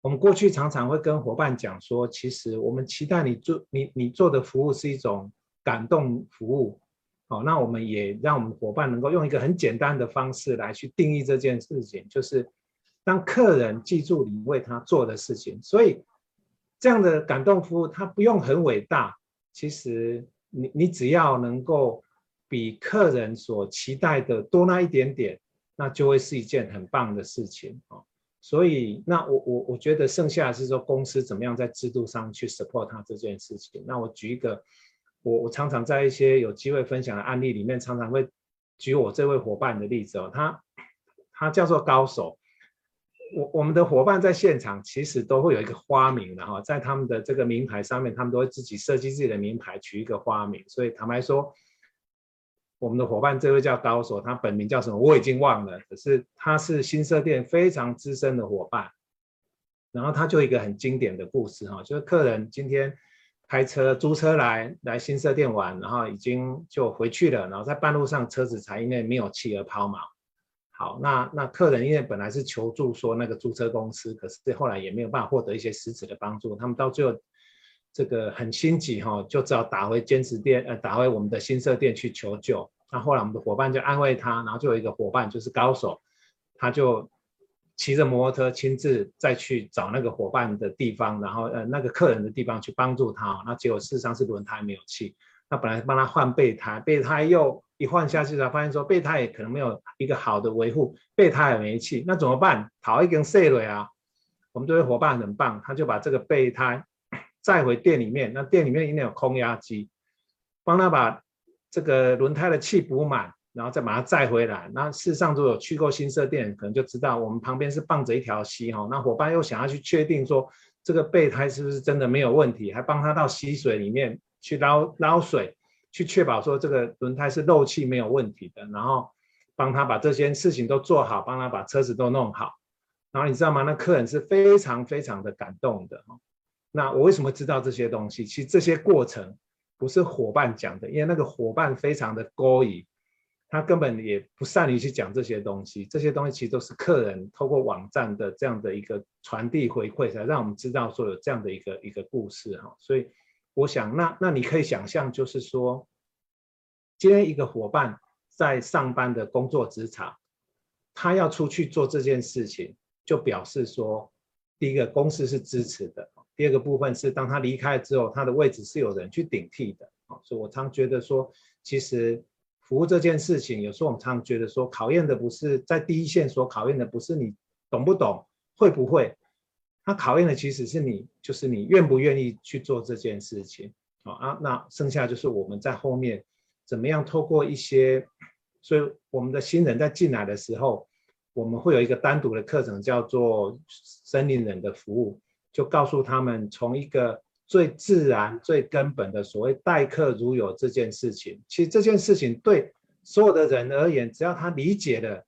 我们过去常常会跟伙伴讲说，其实我们期待你做你你做的服务是一种感动服务，好，那我们也让我们伙伴能够用一个很简单的方式来去定义这件事情，就是当客人记住你为他做的事情，所以这样的感动服务它不用很伟大，其实你你只要能够比客人所期待的多那一点点，那就会是一件很棒的事情哦。所以，那我我我觉得剩下是说公司怎么样在制度上去 support 他这件事情。那我举一个，我我常常在一些有机会分享的案例里面，常常会举我这位伙伴的例子哦。他他叫做高手。我我们的伙伴在现场其实都会有一个花名的哈，在他们的这个名牌上面，他们都会自己设计自己的名牌，取一个花名。所以坦白说。我们的伙伴这位叫高手，他本名叫什么我已经忘了，可是他是新社店非常资深的伙伴。然后他就一个很经典的故事哈，就是客人今天开车租车来来新社店玩，然后已经就回去了，然后在半路上车子才因为没有气而抛锚。好，那那客人因为本来是求助说那个租车公司，可是后来也没有办法获得一些实质的帮助，他们到最后。这个很心急哈，就只好打回坚持店，呃，打回我们的新社店去求救。那后来我们的伙伴就安慰他，然后就有一个伙伴就是高手，他就骑着摩托车亲自再去找那个伙伴的地方，然后呃那个客人的地方去帮助他。那结果事实上是轮胎没有气，那本来帮他换备胎，备胎又一换下去才发现说备胎也可能没有一个好的维护，备胎也没气，那怎么办？淘一根碎了啊！我们这位伙伴很棒，他就把这个备胎。载回店里面，那店里面一定有空压机，帮他把这个轮胎的气补满，然后再把它载回来。那事实上，如果有去过新社店，可能就知道我们旁边是傍着一条溪哈。那伙伴又想要去确定说这个备胎是不是真的没有问题，还帮他到溪水里面去捞捞水，去确保说这个轮胎是漏气没有问题的，然后帮他把这些事情都做好，帮他把车子都弄好。然后你知道吗？那客人是非常非常的感动的。那我为什么知道这些东西？其实这些过程不是伙伴讲的，因为那个伙伴非常的高义，他根本也不善于去讲这些东西。这些东西其实都是客人透过网站的这样的一个传递回馈，才让我们知道说有这样的一个一个故事哈。所以我想，那那你可以想象，就是说，今天一个伙伴在上班的工作职场，他要出去做这件事情，就表示说，第一个公司是支持的。第二个部分是，当他离开之后，他的位置是有人去顶替的啊，所以我常觉得说，其实服务这件事情，有时候我们常常觉得说，考验的不是在第一线所考验的不是你懂不懂、会不会，他考验的其实是你，就是你愿不愿意去做这件事情啊。那剩下就是我们在后面怎么样透过一些，所以我们的新人在进来的时候，我们会有一个单独的课程，叫做森林人的服务。就告诉他们，从一个最自然、最根本的所谓待客如友这件事情，其实这件事情对所有的人而言，只要他理解了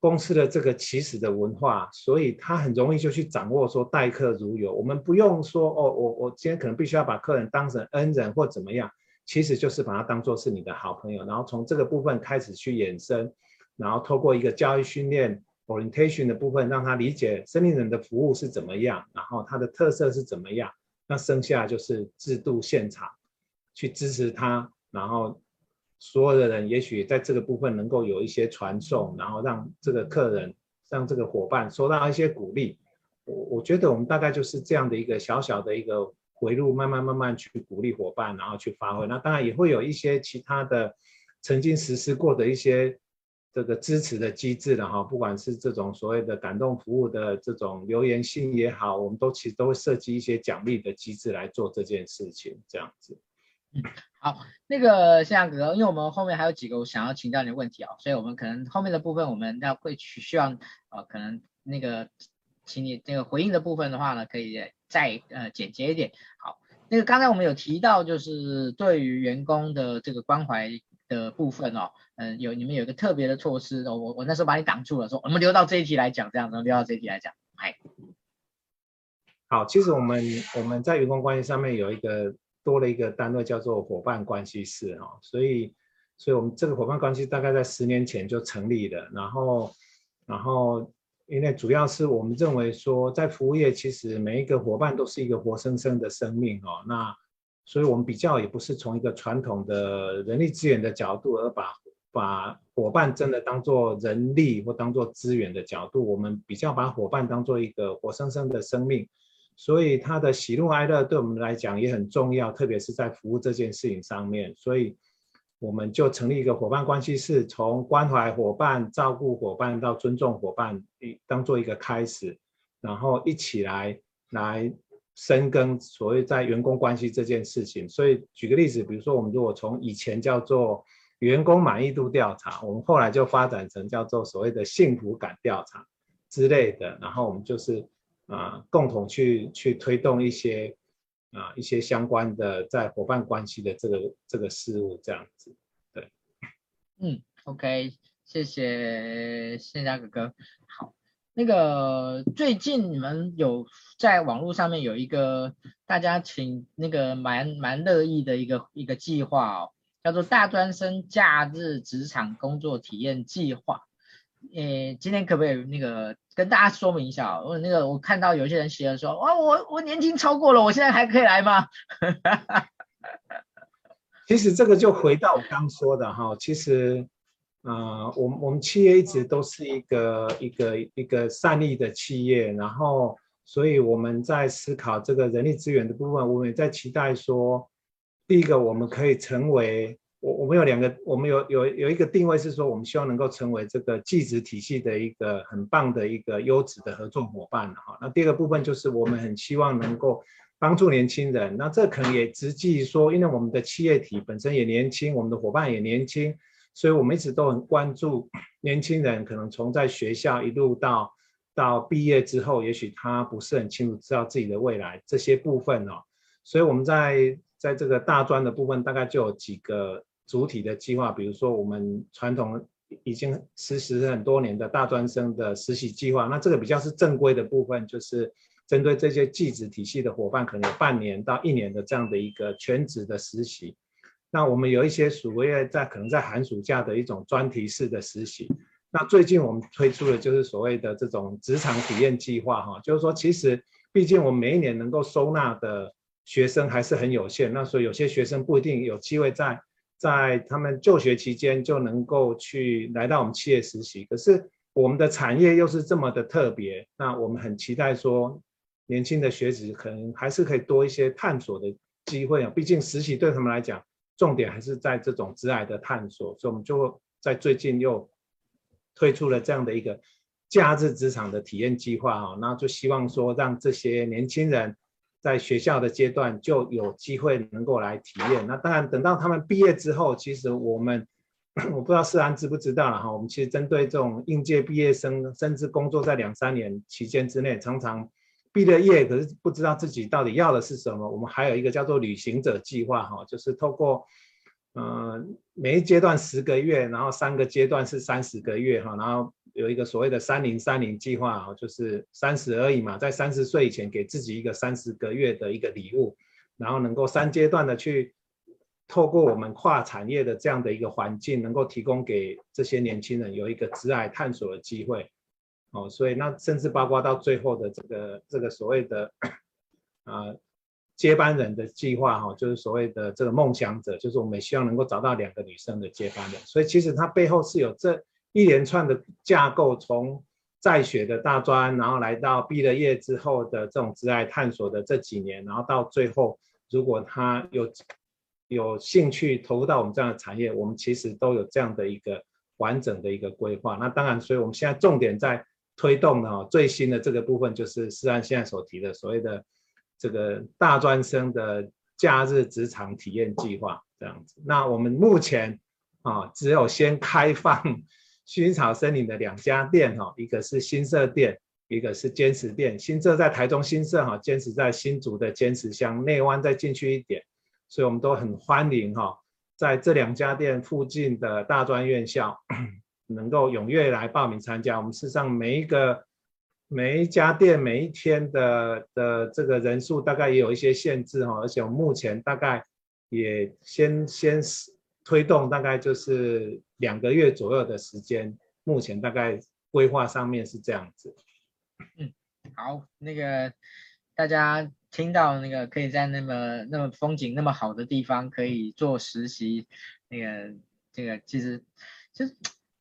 公司的这个起始的文化，所以他很容易就去掌握说待客如友。我们不用说哦，我我今天可能必须要把客人当成恩人或怎么样，其实就是把他当做是你的好朋友，然后从这个部分开始去衍生，然后透过一个教育训练。orientation 的部分，让他理解森林人的服务是怎么样，然后它的特色是怎么样。那剩下就是制度现场去支持他，然后所有的人也许在这个部分能够有一些传送，然后让这个客人、让这个伙伴收到一些鼓励。我我觉得我们大概就是这样的一个小小的一个回路，慢慢慢慢去鼓励伙伴，然后去发挥。那当然也会有一些其他的曾经实施过的一些。这个支持的机制的哈，不管是这种所谓的感动服务的这种留言信也好，我们都其实都会设计一些奖励的机制来做这件事情，这样子。嗯，好，那个现在哥哥，因为我们后面还有几个我想要请教你的问题啊，所以我们可能后面的部分我们要会去需要呃，可能那个请你这个回应的部分的话呢，可以再呃简洁一点。好，那个刚才我们有提到，就是对于员工的这个关怀的部分哦，嗯、有你们有一个特别的措施，我我那时候把你挡住了，说我们留到这一题来讲，这样子留到这一题来讲，哎。好，其实我们我们在员工关系上面有一个多了一个单位叫做伙伴关系室哦，所以所以我们这个伙伴关系大概在十年前就成立了，然后然后因为主要是我们认为说在服务业其实每一个伙伴都是一个活生生的生命哦，那所以我们比较也不是从一个传统的人力资源的角度而把把伙伴真的当做人力或当做资源的角度，我们比较把伙伴当做一个活生生的生命。所以他的喜怒哀乐对我们来讲也很重要，特别是在服务这件事情上面。所以我们就成立一个伙伴关系室，从关怀伙伴、照顾伙伴到尊重伙伴，当做一个开始，然后一起来来深耕所谓在员工关系这件事情。所以举个例子，比如说我们如果从以前叫做员工满意度调查，我们后来就发展成叫做所谓的幸福感调查之类的，然后我们就是。啊，共同去去推动一些啊一些相关的在伙伴关系的这个这个事物，这样子，对，嗯，OK，谢谢谢家哥哥。那个最近你们有在网络上面有一个大家请那个蛮蛮乐意的一个一个计划哦，叫做大专生假日职场工作体验计划。诶，今天可不可以那个跟大家说明一下？我那个我看到有些人写了说，哇，我我年轻超过了，我现在还可以来吗？其实这个就回到我刚说的哈，其实，呃，我们我们企业一直都是一个一个一个善意的企业，然后，所以我们在思考这个人力资源的部分，我们也在期待说，第一个我们可以成为。我我们有两个，我们有有有一个定位是说，我们希望能够成为这个技职体系的一个很棒的一个优质的合作伙伴哈。那第二个部分就是我们很希望能够帮助年轻人，那这可能也直击说，因为我们的企业体本身也年轻，我们的伙伴也年轻，所以我们一直都很关注年轻人，可能从在学校一路到到毕业之后，也许他不是很清楚知道自己的未来这些部分哦，所以我们在在这个大专的部分大概就有几个。主体的计划，比如说我们传统已经实施很多年的大专生的实习计划，那这个比较是正规的部分，就是针对这些技职体系的伙伴，可能有半年到一年的这样的一个全职的实习。那我们有一些属于在可能在寒暑假的一种专题式的实习。那最近我们推出的就是所谓的这种职场体验计划，哈，就是说其实毕竟我们每一年能够收纳的学生还是很有限，那所以有些学生不一定有机会在。在他们就学期间就能够去来到我们企业实习，可是我们的产业又是这么的特别，那我们很期待说，年轻的学子可能还是可以多一些探索的机会啊。毕竟实习对他们来讲，重点还是在这种职涯的探索，所以我们就在最近又推出了这样的一个假日职场的体验计划啊，那就希望说让这些年轻人。在学校的阶段就有机会能够来体验，那当然等到他们毕业之后，其实我们 我不知道世安知不知道了哈，我们其实针对这种应届毕业生，甚至工作在两三年期间之内，常常毕了业，可是不知道自己到底要的是什么，我们还有一个叫做旅行者计划哈，就是透过。呃，每一阶段十个月，然后三个阶段是三十个月哈，然后有一个所谓的三零三零计划，就是三十而已嘛，在三十岁以前给自己一个三十个月的一个礼物，然后能够三阶段的去透过我们跨产业的这样的一个环境，能够提供给这些年轻人有一个职涯探索的机会，哦，所以那甚至包括到最后的这个这个所谓的啊。接班人的计划哈，就是所谓的这个梦想者，就是我们希望能够找到两个女生的接班人。所以其实它背后是有这一连串的架构，从在学的大专，然后来到毕了业之后的这种挚爱探索的这几年，然后到最后，如果他有有兴趣投入到我们这样的产业，我们其实都有这样的一个完整的一个规划。那当然，所以我们现在重点在推动的哈，最新的这个部分就是世安现在所提的所谓的。这个大专生的假日职场体验计划这样子，那我们目前啊，只有先开放薰衣草森林的两家店哈，一个是新社店，一个是坚持店，新社在台中新社哈，坚持在新竹的坚持乡，内湾再进去一点，所以我们都很欢迎哈，在这两家店附近的大专院校能够踊跃来报名参加。我们事实上每一个每一家店每一天的的这个人数大概也有一些限制哈，而且我们目前大概也先先推动大概就是两个月左右的时间，目前大概规划上面是这样子。嗯，好，那个大家听到那个可以在那么那么风景那么好的地方可以做实习，那个这个其实就是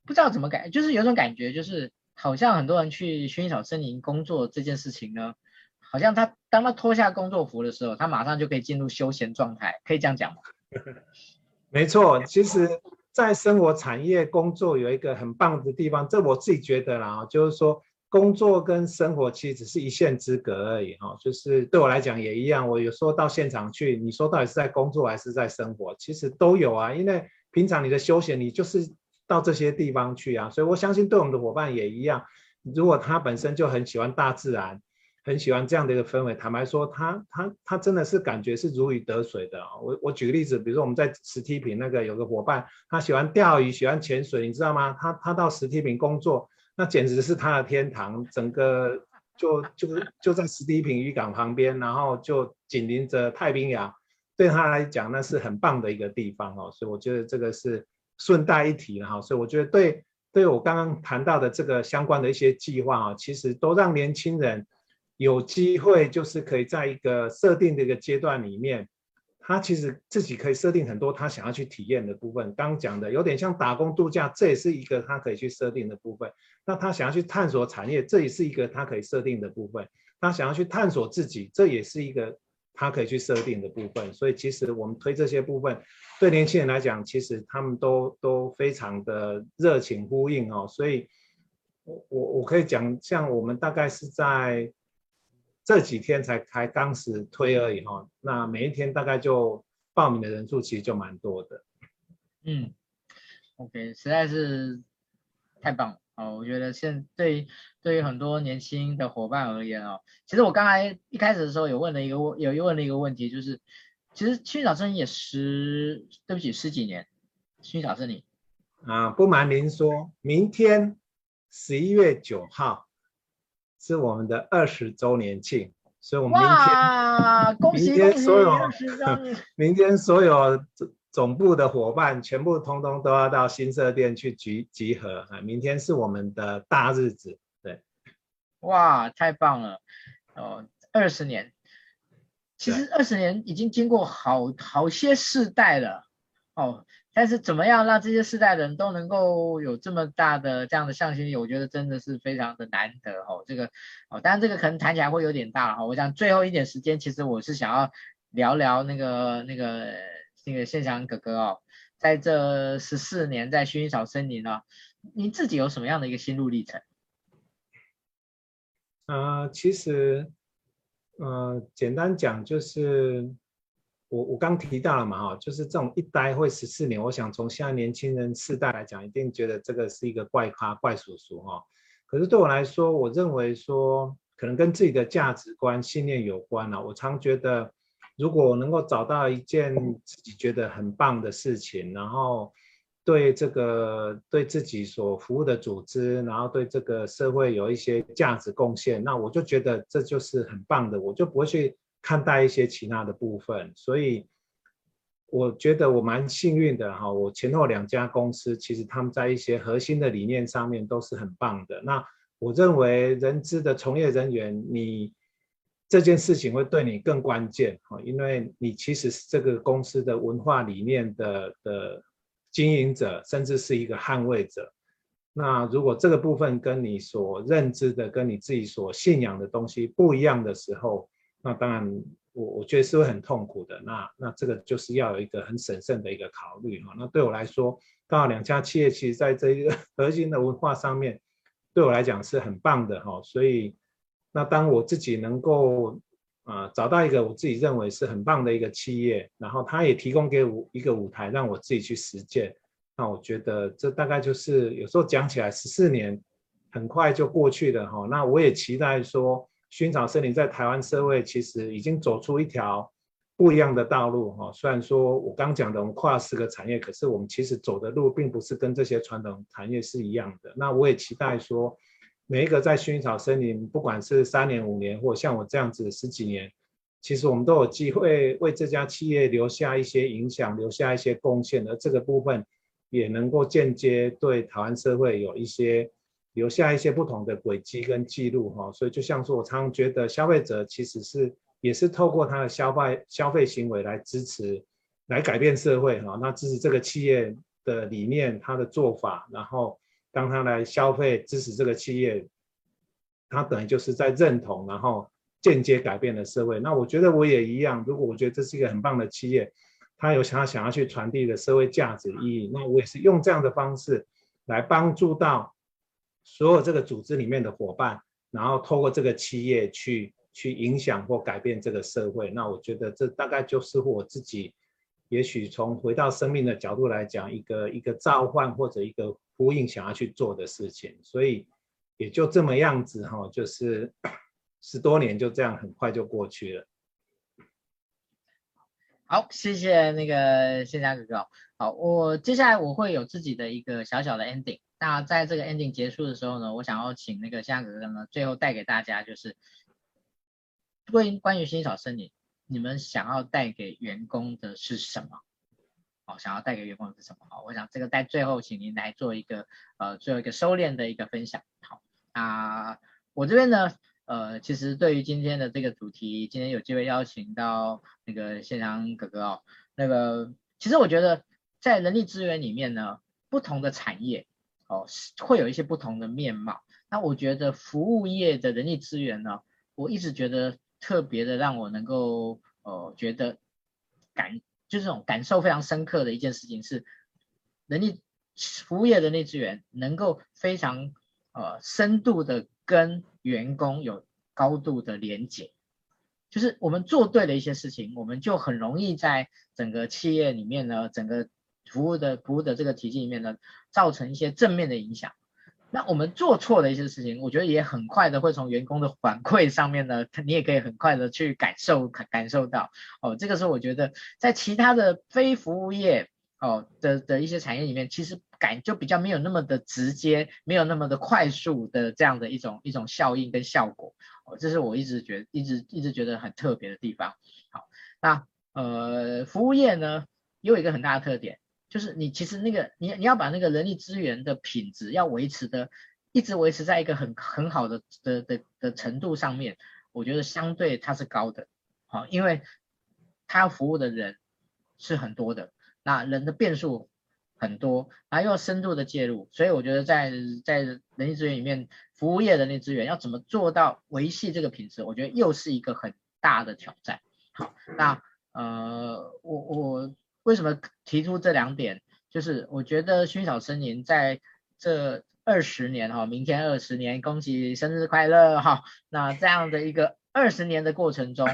不知道怎么感，就是有种感觉，就是好像很多人去薰衣草森林工作这件事情呢，好像他当他脱下工作服的时候，他马上就可以进入休闲状态，可以这样讲吗？没错，其实，在生活产业工作有一个很棒的地方，这我自己觉得啦，就是说。工作跟生活其实只是一线之隔而已哈，就是对我来讲也一样。我有时候到现场去，你说到底是在工作还是在生活？其实都有啊，因为平常你的休闲，你就是到这些地方去啊。所以我相信对我们的伙伴也一样。如果他本身就很喜欢大自然，很喜欢这样的一个氛围，坦白说，他他他真的是感觉是如鱼得水的。我我举个例子，比如说我们在石梯坪那个有个伙伴，他喜欢钓鱼，喜欢潜水，你知道吗？他他到石梯坪工作。那简直是他的天堂，整个就就就在石梯坪渔港旁边，然后就紧邻着太平洋，对他来讲那是很棒的一个地方哦，所以我觉得这个是顺带一提了哈，所以我觉得对对我刚刚谈到的这个相关的一些计划啊，其实都让年轻人有机会，就是可以在一个设定的一个阶段里面。他其实自己可以设定很多他想要去体验的部分，刚刚讲的有点像打工度假，这也是一个他可以去设定的部分。那他想要去探索产业，这也是一个他可以设定的部分。他想要去探索自己，这也是一个他可以去设定的部分。所以其实我们推这些部分，对年轻人来讲，其实他们都都非常的热情呼应哦。所以我我我可以讲，像我们大概是在。这几天才开当时推而已哈，那每一天大概就报名的人数其实就蛮多的。嗯，OK，实在是太棒了哦！我觉得现对对于很多年轻的伙伴而言哦，其实我刚才一开始的时候有问了一个问，有问了一个问题，就是其实薰衣草森林也十，对不起，十几年，薰衣草森林啊，不瞒您说，明天十一月九号。是我们的二十周年庆，所以我们明天，恭喜明天所有，明天所有总部的伙伴全部通通都要到新社店去集集合啊！明天是我们的大日子，对，哇，太棒了哦！二十年，其实二十年已经经过好好些世代了哦。但是怎么样让这些世代人都能够有这么大的这样的向心力，我觉得真的是非常的难得哦。这个哦，当然这个可能谈起来会有点大哈。我想最后一点时间，其实我是想要聊聊那个那个那个现场哥哥哦，在这十四年在薰衣草森林呢，你自己有什么样的一个心路历程？呃，其实，呃，简单讲就是。我我刚提到了嘛，哈，就是这种一待会十四年，我想从现在年轻人世代来讲，一定觉得这个是一个怪咖、怪叔叔哈。可是对我来说，我认为说可能跟自己的价值观、信念有关了。我常觉得，如果能够找到一件自己觉得很棒的事情，然后对这个对自己所服务的组织，然后对这个社会有一些价值贡献，那我就觉得这就是很棒的，我就不会去。看待一些其他的部分，所以我觉得我蛮幸运的哈。我前后两家公司，其实他们在一些核心的理念上面都是很棒的。那我认为人资的从业人员，你这件事情会对你更关键哈，因为你其实是这个公司的文化理念的的经营者，甚至是一个捍卫者。那如果这个部分跟你所认知的、跟你自己所信仰的东西不一样的时候，那当然我，我我觉得是会很痛苦的。那那这个就是要有一个很审慎的一个考虑哈。那对我来说，刚好两家企业其实在这一个核心的文化上面，对我来讲是很棒的哈。所以，那当我自己能够啊、找到一个我自己认为是很棒的一个企业，然后他也提供给我一个舞台让我自己去实践，那我觉得这大概就是有时候讲起来十四年很快就过去了哈。那我也期待说，薰草森林在台湾社会其实已经走出一条不一样的道路哈。虽然说我刚讲的我们跨四个产业，可是我们其实走的路并不是跟这些传统产业是一样的。那我也期待说，每一个在薰衣草森林，不管是三年、五年，或像我这样子十几年，其实我们都有机会为这家企业留下一些影响，留下一些贡献，而这个部分也能够间接对台湾社会有一些。留下一些不同的轨迹跟记录哈，所以就像说，我常常觉得消费者其实是也是透过他的消费消费行为来支持，来改变社会哈。那支持这个企业的理念，他的做法，然后当他来消费支持这个企业，他等于就是在认同，然后间接改变了社会。那我觉得我也一样，如果我觉得这是一个很棒的企业，他有想要想要去传递的社会价值意义，那我也是用这样的方式来帮助到。所有这个组织里面的伙伴，然后透过这个企业去去影响或改变这个社会，那我觉得这大概就是我自己，也许从回到生命的角度来讲，一个一个召唤或者一个呼应想要去做的事情，所以也就这么样子哈，就是 十多年就这样很快就过去了。好，谢谢那个宪嘉哥哥。好，我接下来我会有自己的一个小小的 ending。那在这个 ending 结束的时候呢，我想要请那个夏哥哥呢，最后带给大家就是关于关于薰衣草森林，你们想要带给员工的是什么？好，想要带给员工的是什么？好，我想这个在最后，请您来做一个呃，最后一个收敛的一个分享。好，那我这边呢？呃，其实对于今天的这个主题，今天有机会邀请到那个宪嘉哥哥哦，那个其实我觉得在人力资源里面呢，不同的产业哦，会有一些不同的面貌。那我觉得服务业的人力资源呢，我一直觉得特别的让我能够呃觉得感，就是这种感受非常深刻的一件事情是，人力服务业人力资源能够非常呃深度的跟员工有高度的连接，就是我们做对了一些事情，我们就很容易在整个企业里面呢，整个服务的服务的这个体系里面呢，造成一些正面的影响。那我们做错的一些事情，我觉得也很快的会从员工的反馈上面呢，你也可以很快的去感受感受到。哦，这个是我觉得在其他的非服务业哦的的一些产业里面，其实。感就比较没有那么的直接，没有那么的快速的这样的一种一种效应跟效果，哦，这是我一直觉一直一直觉得很特别的地方。好，那呃服务业呢，也有一个很大的特点，就是你其实那个你你要把那个人力资源的品质要维持的，一直维持在一个很很好的的的的程度上面，我觉得相对它是高的，好，因为它要服务的人是很多的，那人的变数。很多，然后又要深度的介入，所以我觉得在在人力资源里面，服务业人力资源要怎么做到维系这个品质，我觉得又是一个很大的挑战。好，那呃，我我为什么提出这两点？就是我觉得薰衣草森林在这二十年哈，明天二十年，恭喜生日快乐哈。那这样的一个二十年的过程中，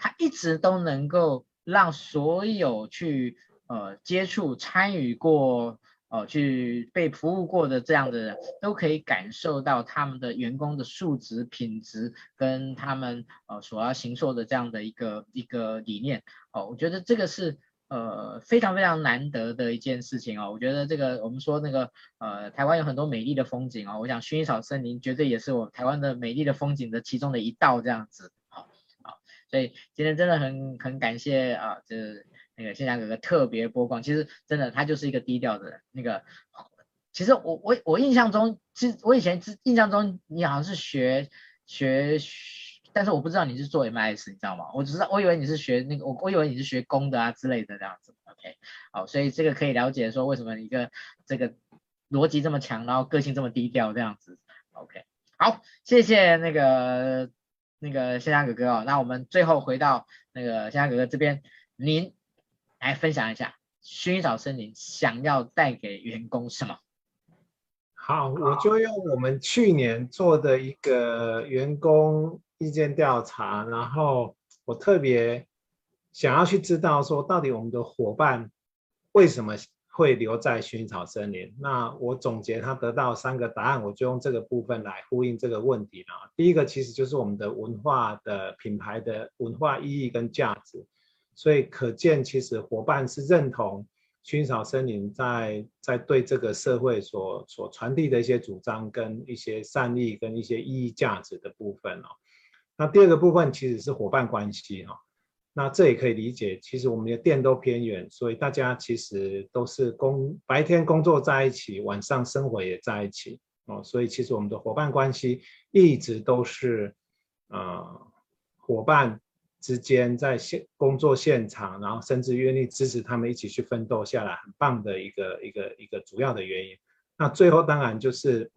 它一直都能够让所有去。呃，接触、参与过，呃，去被服务过的这样的人，都可以感受到他们的员工的素质、品质，跟他们呃所要行受的这样的一个一个理念。哦、我觉得这个是呃非常非常难得的一件事情哦。我觉得这个我们说那个呃台湾有很多美丽的风景哦，我想薰衣草森林绝对也是我台湾的美丽的风景的其中的一道这样子。好，好，所以今天真的很很感谢啊，这。那个宪嘉哥哥特别播光，其实真的他就是一个低调的人。那个，其实我我我印象中，其实我以前印象中你好像是学学，但是我不知道你是做 MIS，你知道吗？我只知道我以为你是学那个，我我以为你是学工的啊之类的这样子。OK，好，所以这个可以了解说为什么一个这个逻辑这么强，然后个性这么低调这样子。OK，好，谢谢那个那个宪嘉哥哥哦。那我们最后回到那个宪嘉哥哥这边，您。来分享一下薰衣草森林想要带给员工什么？好，我就用我们去年做的一个员工意见调查，然后我特别想要去知道说，到底我们的伙伴为什么会留在薰衣草森林。那我总结他得到三个答案，我就用这个部分来呼应这个问题了。第一个其实就是我们的文化的品牌的文化意义跟价值，所以可见其实伙伴是认同薰衣草森林在在对这个社会所所传递的一些主张跟一些善意跟一些意义价值的部分哦。那第二个部分其实是伙伴关系哈。那这也可以理解，其实我们的店都偏远，所以大家其实都是工白天工作在一起，晚上生活也在一起哦，所以其实我们的伙伴关系一直都是，呃，伙伴之间在现工作现场，然后甚至愿意支持他们一起去奋斗下来，很棒的一个一个一个主要的原因。那最后当然就是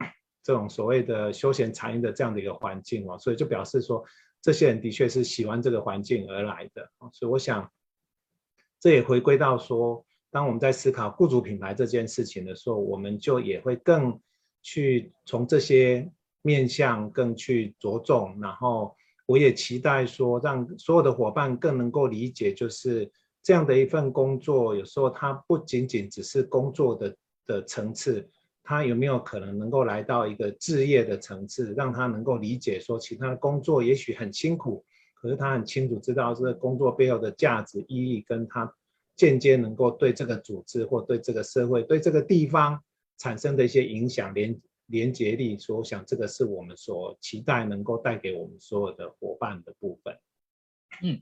这种所谓的休闲产业的这样的一个环境哦，所以就表示说。这些人的确是喜欢这个环境而来的，所以我想，这也回归到说，当我们在思考雇主品牌这件事情的时候，我们就也会更去从这些面向更去着重，然后我也期待说，让所有的伙伴更能够理解，就是这样的一份工作，有时候它不仅仅只是工作的的层次。他有没有可能能够来到一个置业的层次，让他能够理解说，其他的工作也许很辛苦，可是他很清楚知道这个工作背后的价值意义，跟他间接能够对这个组织或对这个社会、对这个地方产生的一些影响连连结力。所以我想这个是我们所期待能够带给我们所有的伙伴的部分。嗯，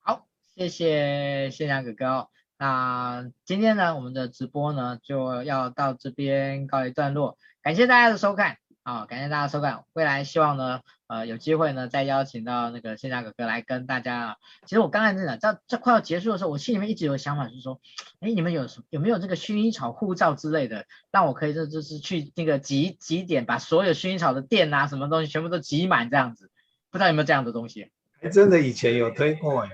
好，谢谢谢良哥哥。那今天呢，我们的直播呢就要到这边告一段落，感谢大家的收看啊，感谢大家收看。未来希望呢，呃，有机会呢再邀请到那个线下哥哥来跟大家。其实我刚才真的，在这快要结束的时候，我心里面一直有想法，就是说，哎，你们有什有没有这个薰衣草护照之类的，让我可以就就是去那个集集点，把所有薰衣草的店啊，什么东西全部都集满这样子。不知道有没有这样的东西？还真的以前有推过哎。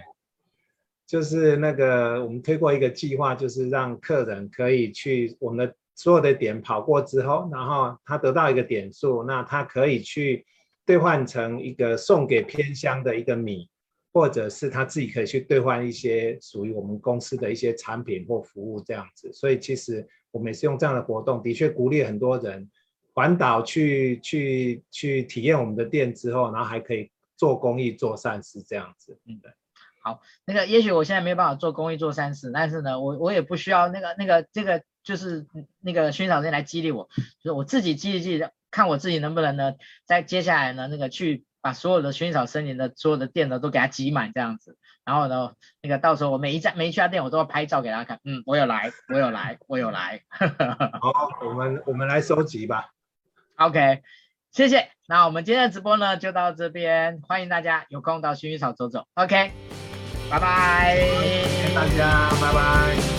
就是那个，我们推过一个计划，就是让客人可以去我们的所有的点跑过之后，然后他得到一个点数，那他可以去兑换成一个送给偏乡的一个米，或者是他自己可以去兑换一些属于我们公司的一些产品或服务这样子。所以其实我们也是用这样的活动，的确鼓励很多人环岛去去去体验我们的店之后，然后还可以做公益、做善事这样子。嗯，对。好，那个也许我现在没有办法做公益做善事，但是呢，我我也不需要那个那个这个就是那个薰衣草森林来激励我，就是我自己激励自己，看我自己能不能呢，在接下来呢那个去把所有的薰衣草森林的所有的店呢都给它挤满这样子，然后呢那个到时候我每一家每一家店我都要拍照给大家看，嗯，我有来，我有来，我有来。好，我们我们来收集吧。OK，谢谢。那我们今天的直播呢就到这边，欢迎大家有空到薰衣草走走。OK。拜拜，谢谢大家，拜拜。